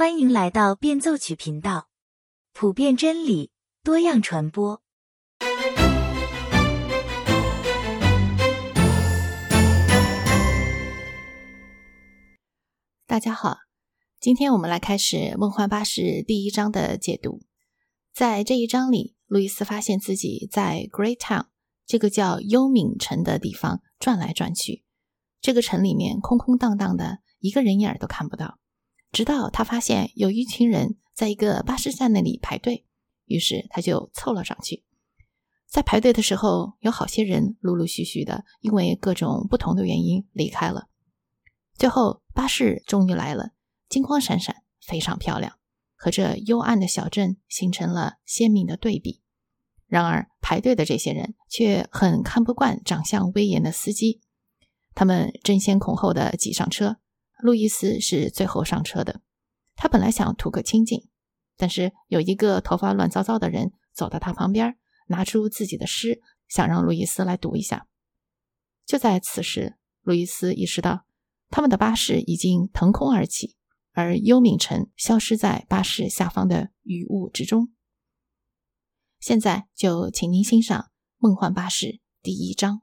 欢迎来到变奏曲频道，普遍真理，多样传播。大家好，今天我们来开始《梦幻巴士》第一章的解读。在这一章里，路易斯发现自己在 Great Town 这个叫幽冥城的地方转来转去。这个城里面空空荡荡的，一个人影都看不到。直到他发现有一群人在一个巴士站那里排队，于是他就凑了上去。在排队的时候，有好些人陆陆续续的因为各种不同的原因离开了。最后，巴士终于来了，金光闪闪，非常漂亮，和这幽暗的小镇形成了鲜明的对比。然而，排队的这些人却很看不惯长相威严的司机，他们争先恐后的挤上车。路易斯是最后上车的。他本来想图个清静，但是有一个头发乱糟糟的人走到他旁边，拿出自己的诗，想让路易斯来读一下。就在此时，路易斯意识到，他们的巴士已经腾空而起，而幽冥城消失在巴士下方的雨雾之中。现在就请您欣赏《梦幻巴士》第一章。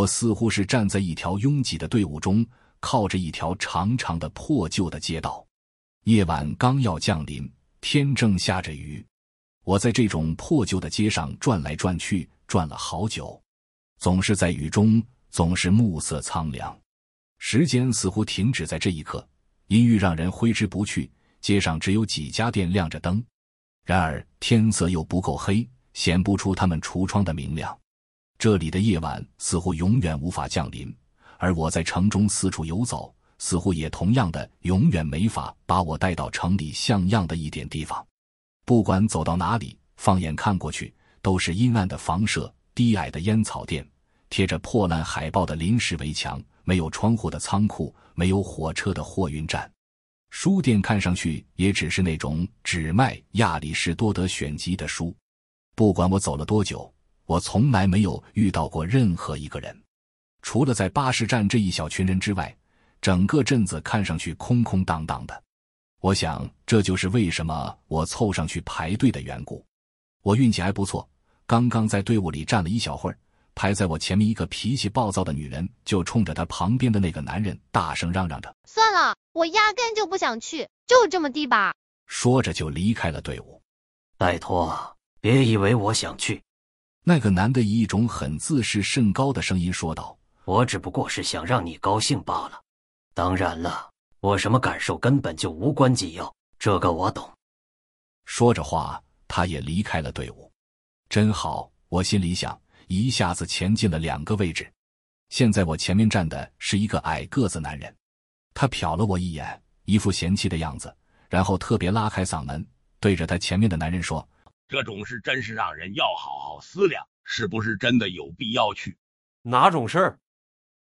我似乎是站在一条拥挤的队伍中，靠着一条长长的破旧的街道。夜晚刚要降临，天正下着雨。我在这种破旧的街上转来转去，转了好久，总是在雨中，总是暮色苍凉。时间似乎停止在这一刻，阴郁让人挥之不去。街上只有几家店亮着灯，然而天色又不够黑，显不出他们橱窗的明亮。这里的夜晚似乎永远无法降临，而我在城中四处游走，似乎也同样的永远没法把我带到城里像样的一点地方。不管走到哪里，放眼看过去，都是阴暗的房舍、低矮的烟草店、贴着破烂海报的临时围墙、没有窗户的仓库、没有火车的货运站。书店看上去也只是那种只卖亚里士多德选集的书。不管我走了多久。我从来没有遇到过任何一个人，除了在巴士站这一小群人之外，整个镇子看上去空空荡荡的。我想这就是为什么我凑上去排队的缘故。我运气还不错，刚刚在队伍里站了一小会儿，排在我前面一个脾气暴躁的女人就冲着她旁边的那个男人大声嚷嚷着：“算了，我压根就不想去，就这么地吧。”说着就离开了队伍。拜托，别以为我想去。那个男的以一种很自视甚高的声音说道：“我只不过是想让你高兴罢了。当然了，我什么感受根本就无关紧要，这个我懂。”说着话，他也离开了队伍。真好，我心里想，一下子前进了两个位置。现在我前面站的是一个矮个子男人，他瞟了我一眼，一副嫌弃的样子，然后特别拉开嗓门，对着他前面的男人说。这种事真是让人要好好思量，是不是真的有必要去？哪种事儿？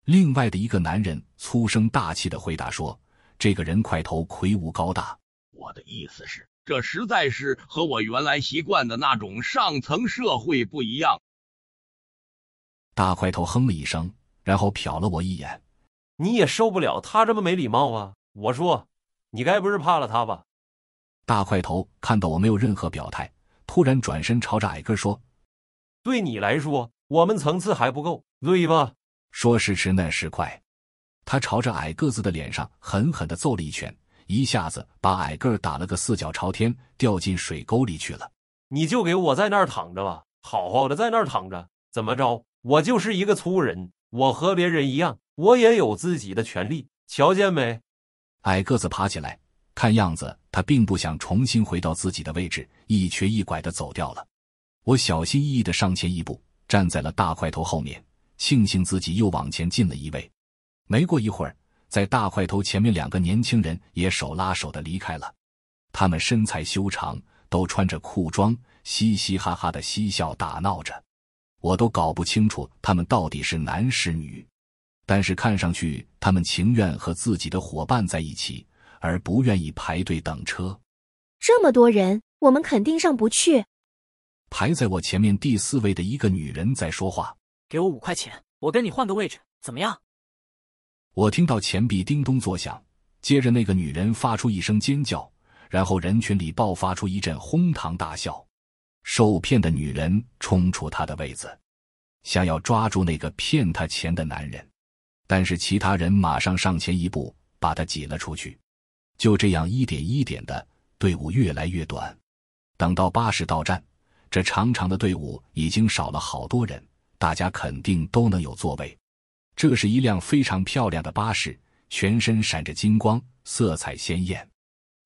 另外的一个男人粗声大气的回答说：“这个人块头魁梧高大。我的意思是，这实在是和我原来习惯的那种上层社会不一样。”大块头哼了一声，然后瞟了我一眼：“你也受不了他这么没礼貌啊！”我说：“你该不是怕了他吧？”大块头看到我没有任何表态。突然转身朝着矮个说：“对你来说，我们层次还不够，对吧？”说时迟，那时快，他朝着矮个子的脸上狠狠的揍了一拳，一下子把矮个打了个四脚朝天，掉进水沟里去了。你就给我在那儿躺着吧，好好的在那儿躺着。怎么着？我就是一个粗人，我和别人一样，我也有自己的权利。瞧见没？矮个子爬起来。看样子，他并不想重新回到自己的位置，一瘸一拐的走掉了。我小心翼翼的上前一步，站在了大块头后面，庆幸自己又往前进了一位。没过一会儿，在大块头前面，两个年轻人也手拉手的离开了。他们身材修长，都穿着裤装，嘻嘻哈哈的嬉笑打闹着。我都搞不清楚他们到底是男是女，但是看上去他们情愿和自己的伙伴在一起。而不愿意排队等车，这么多人，我们肯定上不去。排在我前面第四位的一个女人在说话。给我五块钱，我跟你换个位置，怎么样？我听到钱币叮咚作响，接着那个女人发出一声尖叫，然后人群里爆发出一阵哄堂大笑。受骗的女人冲出她的位子，想要抓住那个骗她钱的男人，但是其他人马上上前一步，把她挤了出去。就这样，一点一点的，队伍越来越短。等到巴士到站，这长长的队伍已经少了好多人，大家肯定都能有座位。这是一辆非常漂亮的巴士，全身闪着金光，色彩鲜艳。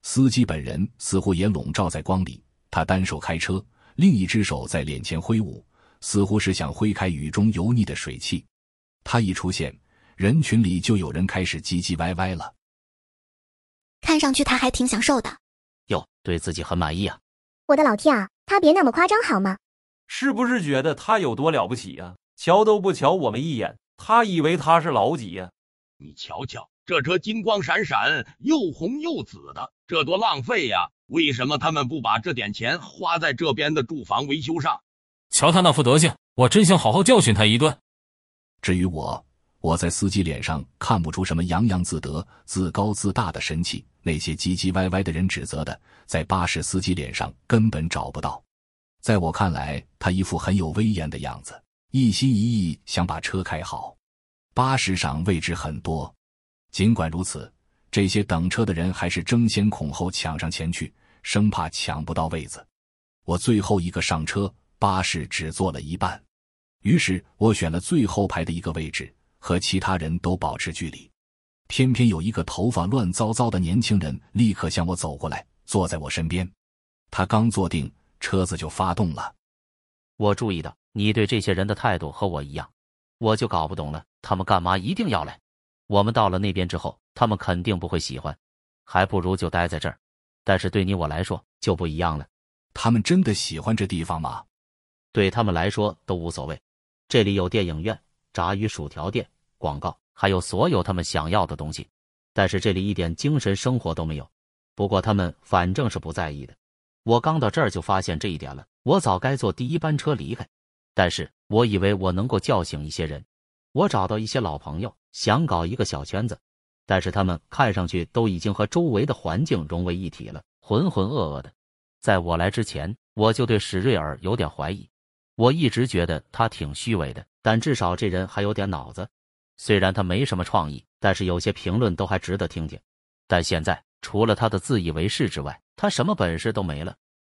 司机本人似乎也笼罩在光里，他单手开车。另一只手在脸前挥舞，似乎是想挥开雨中油腻的水汽。他一出现，人群里就有人开始唧唧歪歪了。看上去他还挺享受的，哟，对自己很满意啊！我的老天啊，他别那么夸张好吗？是不是觉得他有多了不起呀？瞧都不瞧我们一眼，他以为他是老几呀？你瞧瞧，这车金光闪闪，又红又紫的，这多浪费呀！为什么他们不把这点钱花在这边的住房维修上？瞧他那副德行，我真想好好教训他一顿。至于我，我在司机脸上看不出什么洋洋自得、自高自大的神气。那些唧唧歪歪的人指责的，在巴士司机脸上根本找不到。在我看来，他一副很有威严的样子，一心一意想把车开好。巴士上位置很多，尽管如此。这些等车的人还是争先恐后抢上前去，生怕抢不到位子。我最后一个上车，巴士只坐了一半，于是我选了最后排的一个位置，和其他人都保持距离。偏偏有一个头发乱糟糟的年轻人立刻向我走过来，坐在我身边。他刚坐定，车子就发动了。我注意到你对这些人的态度和我一样，我就搞不懂了，他们干嘛一定要来？我们到了那边之后。他们肯定不会喜欢，还不如就待在这儿。但是对你我来说就不一样了。他们真的喜欢这地方吗？对他们来说都无所谓。这里有电影院、炸鱼薯条店、广告，还有所有他们想要的东西。但是这里一点精神生活都没有。不过他们反正是不在意的。我刚到这儿就发现这一点了。我早该坐第一班车离开，但是我以为我能够叫醒一些人。我找到一些老朋友，想搞一个小圈子。但是他们看上去都已经和周围的环境融为一体了，浑浑噩噩的。在我来之前，我就对史瑞尔有点怀疑。我一直觉得他挺虚伪的，但至少这人还有点脑子。虽然他没什么创意，但是有些评论都还值得听听。但现在，除了他的自以为是之外，他什么本事都没了。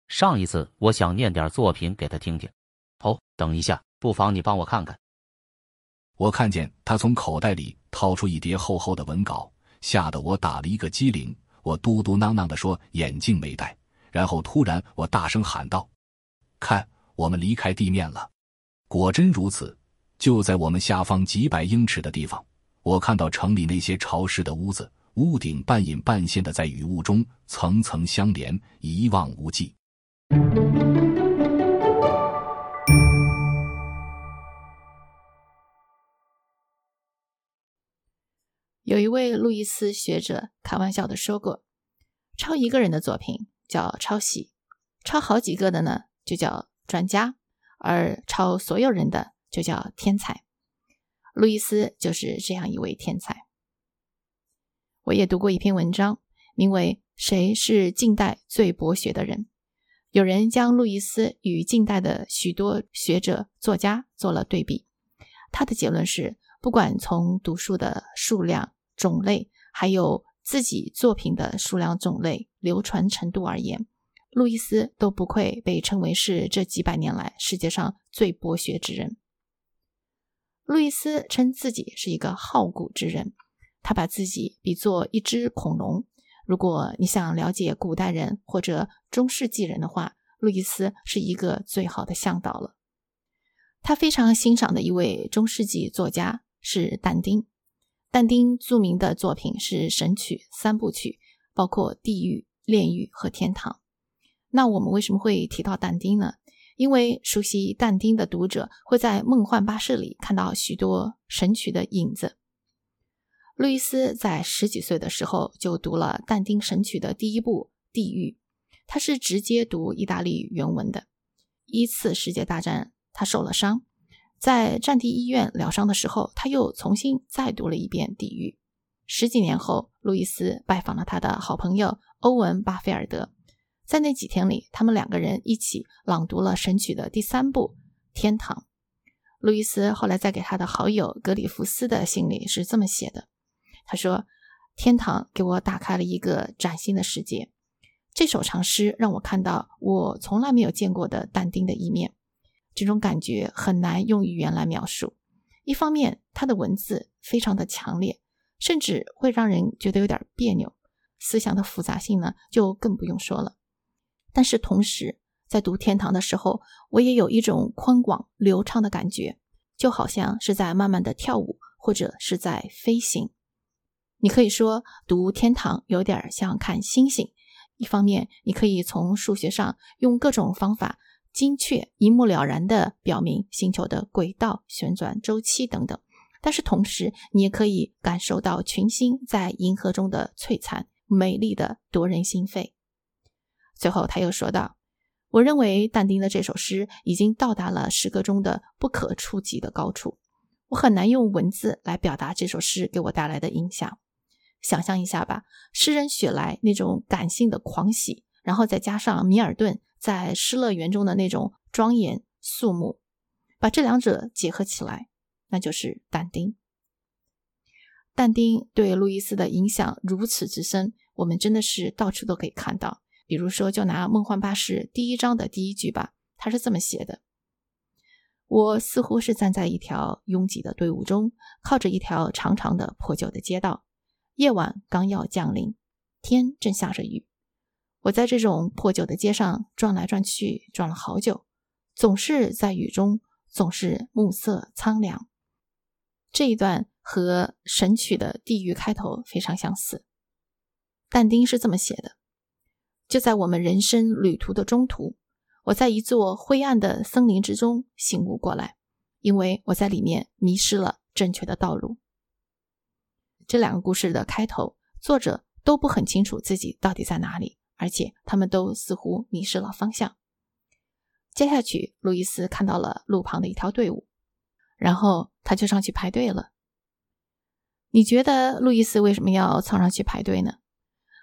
上一次，我想念点作品给他听听。哦，等一下，不妨你帮我看看。我看见他从口袋里掏出一叠厚厚的文稿，吓得我打了一个激灵。我嘟嘟囔囔地说：“眼镜没戴。”然后突然我大声喊道：“看，我们离开地面了！”果真如此，就在我们下方几百英尺的地方，我看到城里那些潮湿的屋子，屋顶半隐半现的在雨雾中层层相连，一望无际。有一位路易斯学者开玩笑的说过：“抄一个人的作品叫抄袭，抄好几个的呢就叫专家，而抄所有人的就叫天才。”路易斯就是这样一位天才。我也读过一篇文章，名为《谁是近代最博学的人》。有人将路易斯与近代的许多学者、作家做了对比，他的结论是：不管从读书的数量，种类还有自己作品的数量、种类、流传程度而言，路易斯都不愧被称为是这几百年来世界上最博学之人。路易斯称自己是一个好古之人，他把自己比作一只恐龙。如果你想了解古代人或者中世纪人的话，路易斯是一个最好的向导了。他非常欣赏的一位中世纪作家是但丁。但丁著名的作品是《神曲》三部曲，包括《地狱》《炼狱》和《天堂》。那我们为什么会提到但丁呢？因为熟悉但丁的读者会在《梦幻巴士》里看到许多《神曲》的影子。路易斯在十几岁的时候就读了但丁《神曲》的第一部《地狱》，他是直接读意大利原文的。一次世界大战，他受了伤，在战地医院疗伤的时候，他又重新再读了一遍《地狱》。十几年后，路易斯拜访了他的好朋友欧文·巴菲尔德，在那几天里，他们两个人一起朗读了《神曲》的第三部《天堂》。路易斯后来在给他的好友格里夫斯的信里是这么写的：“他说，天堂给我打开了一个崭新的世界。这首长诗让我看到我从来没有见过的但丁的一面。这种感觉很难用语言来描述。一方面，他的文字非常的强烈，甚至会让人觉得有点别扭；思想的复杂性呢，就更不用说了。但是同时，在读《天堂》的时候，我也有一种宽广流畅的感觉，就好像是在慢慢的跳舞，或者是在飞行。你可以说读《天堂》有点像看星星。一方面，你可以从数学上用各种方法精确、一目了然地表明星球的轨道、旋转周期等等；但是同时，你也可以感受到群星在银河中的璀璨，美丽的夺人心肺。最后，他又说道。我认为但丁的这首诗已经到达了诗歌中的不可触及的高处。我很难用文字来表达这首诗给我带来的影响。想象一下吧，诗人雪莱那种感性的狂喜，然后再加上米尔顿在《失乐园》中的那种庄严肃穆，把这两者结合起来，那就是但丁。但丁对路易斯的影响如此之深，我们真的是到处都可以看到。比如说，就拿《梦幻巴士》第一章的第一句吧，他是这么写的：“我似乎是站在一条拥挤的队伍中，靠着一条长长的破旧的街道。夜晚刚要降临，天正下着雨。我在这种破旧的街上转来转去，转了好久，总是在雨中，总是暮色苍凉。”这一段和《神曲》的地狱开头非常相似。但丁是这么写的。就在我们人生旅途的中途，我在一座灰暗的森林之中醒悟过来，因为我在里面迷失了正确的道路。这两个故事的开头，作者都不很清楚自己到底在哪里，而且他们都似乎迷失了方向。接下去，路易斯看到了路旁的一条队伍，然后他就上去排队了。你觉得路易斯为什么要凑上去排队呢？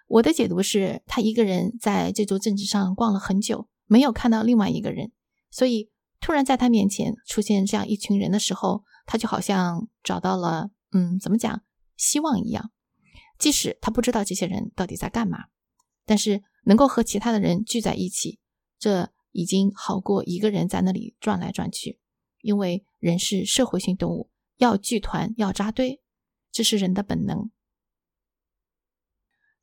我的解读是他一个人在这座镇子上逛了很久，没有看到另外一个人，所以突然在他面前出现这样一群人的时候，他就好像找到了，嗯，怎么讲，希望一样。即使他不知道这些人到底在干嘛，但是能够和其他的人聚在一起，这已经好过一个人在那里转来转去。因为人是社会性动物，要聚团，要扎堆，这是人的本能。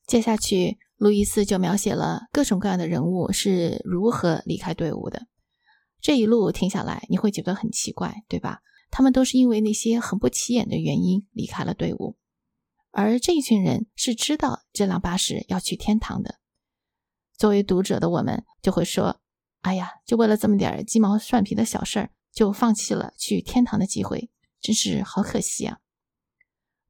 接下去，路易斯就描写了各种各样的人物是如何离开队伍的。这一路听下来，你会觉得很奇怪，对吧？他们都是因为那些很不起眼的原因离开了队伍，而这一群人是知道这辆巴士要去天堂的。作为读者的我们就会说：“哎呀，就为了这么点鸡毛蒜皮的小事儿，就放弃了去天堂的机会，真是好可惜啊！”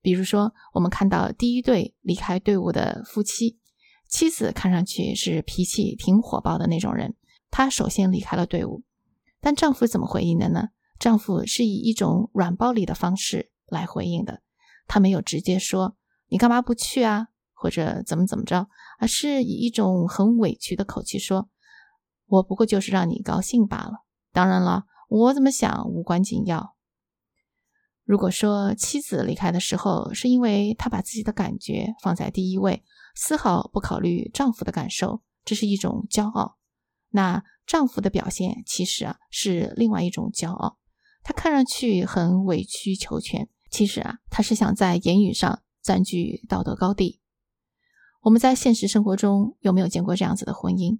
比如说，我们看到第一对离开队伍的夫妻，妻子看上去是脾气挺火爆的那种人，她首先离开了队伍。但丈夫怎么回应的呢？丈夫是以一种软暴力的方式来回应的，他没有直接说“你干嘛不去啊”或者怎么怎么着，而是以一种很委屈的口气说：“我不过就是让你高兴罢了。当然了，我怎么想无关紧要。”如果说妻子离开的时候是因为她把自己的感觉放在第一位，丝毫不考虑丈夫的感受，这是一种骄傲。那丈夫的表现其实啊是另外一种骄傲。他看上去很委曲求全，其实啊他是想在言语上占据道德高地。我们在现实生活中有没有见过这样子的婚姻？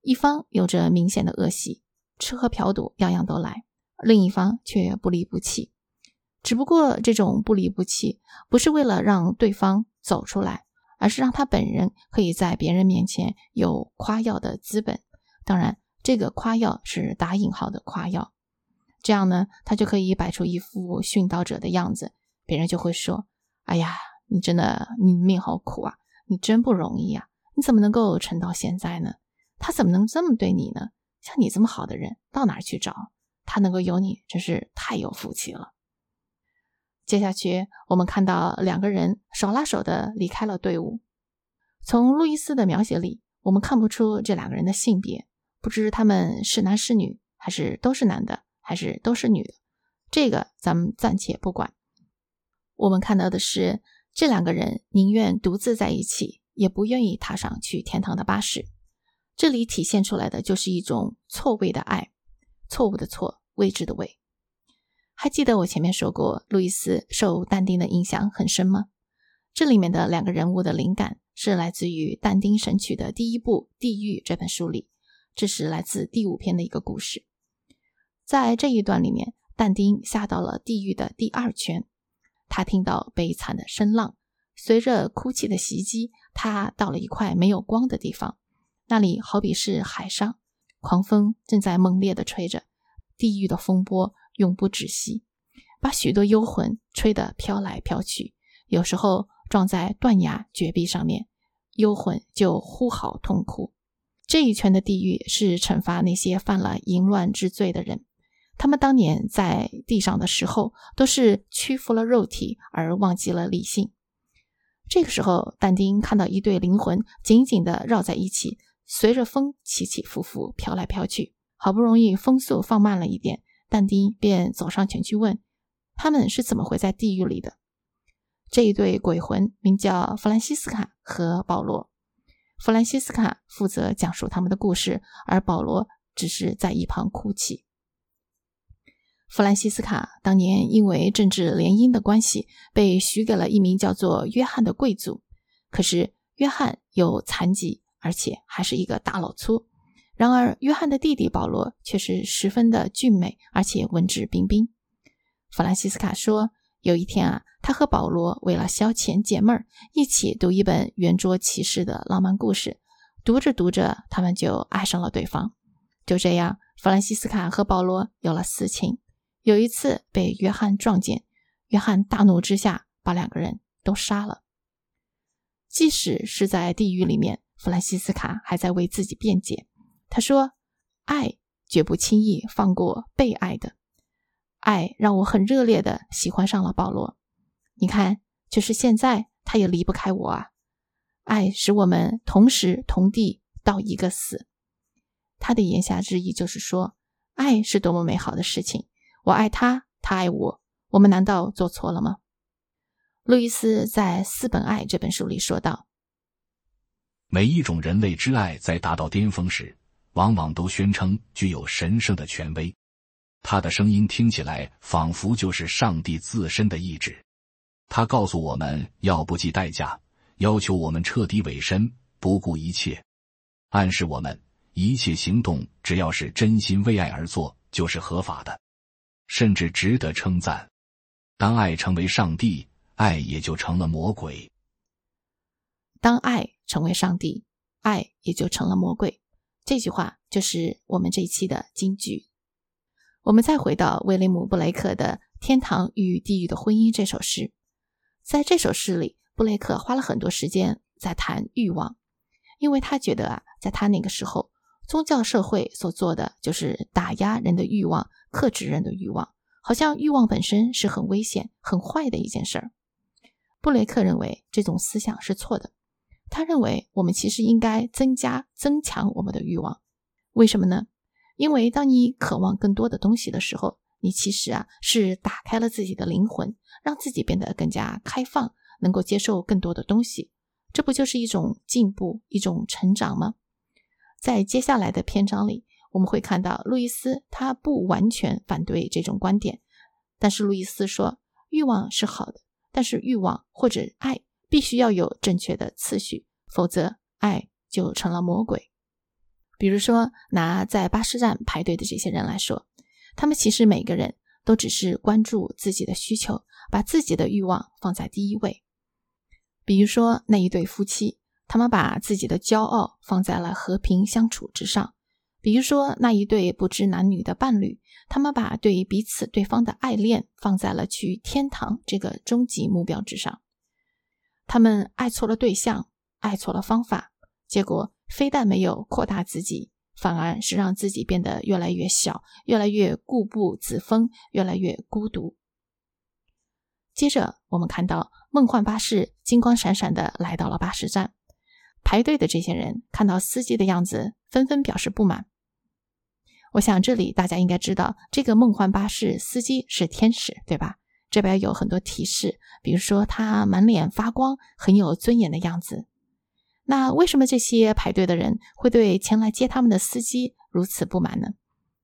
一方有着明显的恶习，吃喝嫖赌样样都来，另一方却不离不弃。只不过这种不离不弃，不是为了让对方走出来，而是让他本人可以在别人面前有夸耀的资本。当然，这个夸耀是打引号的夸耀。这样呢，他就可以摆出一副殉道者的样子，别人就会说：“哎呀，你真的，你命好苦啊，你真不容易啊，你怎么能够撑到现在呢？他怎么能这么对你呢？像你这么好的人，到哪儿去找？他能够有你，真是太有福气了。接下去，我们看到两个人手拉手的离开了队伍。从路易斯的描写里，我们看不出这两个人的性别，不知他们是男是女，还是都是男的，还是都是女的。这个咱们暂且不管。我们看到的是，这两个人宁愿独自在一起，也不愿意踏上去天堂的巴士。这里体现出来的就是一种错位的爱，错误的错，位置的位。还记得我前面说过，路易斯受但丁的影响很深吗？这里面的两个人物的灵感是来自于但丁神曲的第一部《地狱》这本书里，这是来自第五篇的一个故事。在这一段里面，但丁下到了地狱的第二圈，他听到悲惨的声浪，随着哭泣的袭击，他到了一块没有光的地方，那里好比是海上，狂风正在猛烈地吹着，地狱的风波。永不止息，把许多幽魂吹得飘来飘去。有时候撞在断崖绝壁上面，幽魂就呼嚎痛哭。这一圈的地狱是惩罚那些犯了淫乱之罪的人。他们当年在地上的时候，都是屈服了肉体而忘记了理性。这个时候，但丁看到一对灵魂紧紧地绕在一起，随着风起起伏伏，飘来飘去。好不容易风速放慢了一点。但丁便走上前去问：“他们是怎么会在地狱里的？”这一对鬼魂名叫弗兰西斯卡和保罗。弗兰西斯卡负责讲述他们的故事，而保罗只是在一旁哭泣。弗兰西斯卡当年因为政治联姻的关系，被许给了一名叫做约翰的贵族。可是约翰有残疾，而且还是一个大老粗。然而，约翰的弟弟保罗却是十分的俊美，而且文质彬彬。弗兰西斯卡说，有一天啊，他和保罗为了消遣解闷儿，一起读一本圆桌骑士的浪漫故事。读着读着，他们就爱上了对方。就这样，弗兰西斯卡和保罗有了私情。有一次被约翰撞见，约翰大怒之下把两个人都杀了。即使是在地狱里面，弗兰西斯卡还在为自己辩解。他说：“爱绝不轻易放过被爱的，爱让我很热烈的喜欢上了保罗。你看，就是现在，他也离不开我啊！爱使我们同时同地到一个死。”他的言下之意就是说，爱是多么美好的事情。我爱他，他爱我，我们难道做错了吗？路易斯在《四本爱》这本书里说道：“每一种人类之爱在达到巅峰时。”往往都宣称具有神圣的权威，他的声音听起来仿佛就是上帝自身的意志。他告诉我们要不计代价，要求我们彻底委身，不顾一切，暗示我们一切行动只要是真心为爱而做，就是合法的，甚至值得称赞。当爱成为上帝，爱也就成了魔鬼；当爱成为上帝，爱也就成了魔鬼。这句话就是我们这一期的金句。我们再回到威廉姆·布雷克的《天堂与地狱的婚姻》这首诗，在这首诗里，布雷克花了很多时间在谈欲望，因为他觉得啊，在他那个时候，宗教社会所做的就是打压人的欲望，克制人的欲望，好像欲望本身是很危险、很坏的一件事儿。布雷克认为这种思想是错的。他认为我们其实应该增加、增强我们的欲望，为什么呢？因为当你渴望更多的东西的时候，你其实啊是打开了自己的灵魂，让自己变得更加开放，能够接受更多的东西。这不就是一种进步、一种成长吗？在接下来的篇章里，我们会看到路易斯他不完全反对这种观点，但是路易斯说欲望是好的，但是欲望或者爱。必须要有正确的次序，否则爱就成了魔鬼。比如说，拿在巴士站排队的这些人来说，他们其实每个人都只是关注自己的需求，把自己的欲望放在第一位。比如说那一对夫妻，他们把自己的骄傲放在了和平相处之上；比如说那一对不知男女的伴侣，他们把对彼此对方的爱恋放在了去天堂这个终极目标之上。他们爱错了对象，爱错了方法，结果非但没有扩大自己，反而是让自己变得越来越小，越来越固步自封，越来越孤独。接着，我们看到梦幻巴士金光闪闪的来到了巴士站，排队的这些人看到司机的样子，纷纷表示不满。我想，这里大家应该知道，这个梦幻巴士司机是天使，对吧？这边有很多提示，比如说他满脸发光，很有尊严的样子。那为什么这些排队的人会对前来接他们的司机如此不满呢？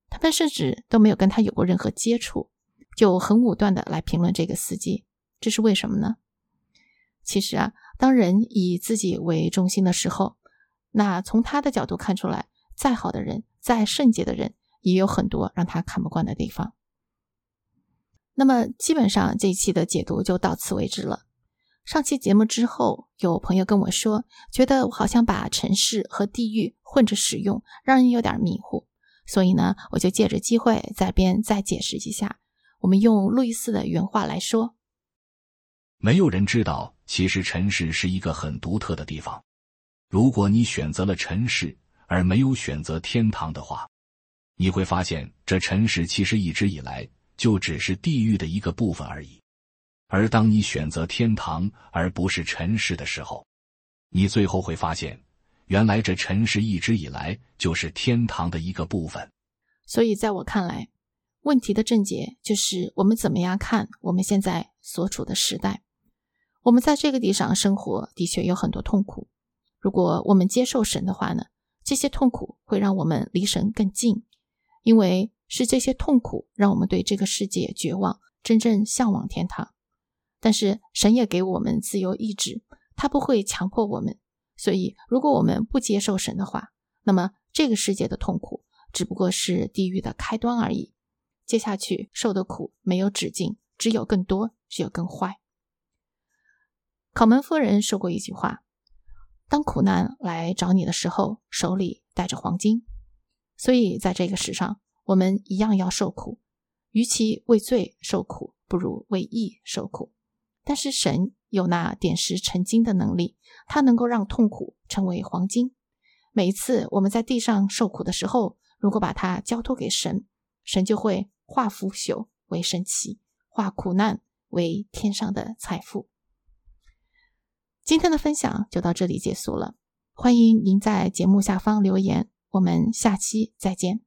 他们甚至都没有跟他有过任何接触，就很武断的来评论这个司机，这是为什么呢？其实啊，当人以自己为中心的时候，那从他的角度看出来，再好的人，再圣洁的人，也有很多让他看不惯的地方。那么，基本上这一期的解读就到此为止了。上期节目之后，有朋友跟我说，觉得我好像把城市和地狱混着使用，让人有点迷糊。所以呢，我就借着机会在边再解释一下。我们用路易斯的原话来说：没有人知道，其实尘世是一个很独特的地方。如果你选择了尘世而没有选择天堂的话，你会发现，这尘世其实一直以来就只是地狱的一个部分而已。而当你选择天堂而不是尘世的时候，你最后会发现，原来这尘世一直以来就是天堂的一个部分。所以，在我看来，问题的症结就是我们怎么样看我们现在所处的时代。我们在这个地上生活，的确有很多痛苦。如果我们接受神的话呢，这些痛苦会让我们离神更近，因为是这些痛苦让我们对这个世界绝望，真正向往天堂。但是神也给我们自由意志，他不会强迫我们。所以，如果我们不接受神的话，那么这个世界的痛苦只不过是地狱的开端而已。接下去受的苦没有止境，只有更多，只有更坏。考门夫人说过一句话：“当苦难来找你的时候，手里带着黄金。”所以，在这个世上，我们一样要受苦。与其为罪受苦，不如为义受苦。但是神有那点石成金的能力，他能够让痛苦成为黄金。每一次我们在地上受苦的时候，如果把它交托给神，神就会化腐朽为神奇，化苦难为天上的财富。今天的分享就到这里结束了，欢迎您在节目下方留言，我们下期再见。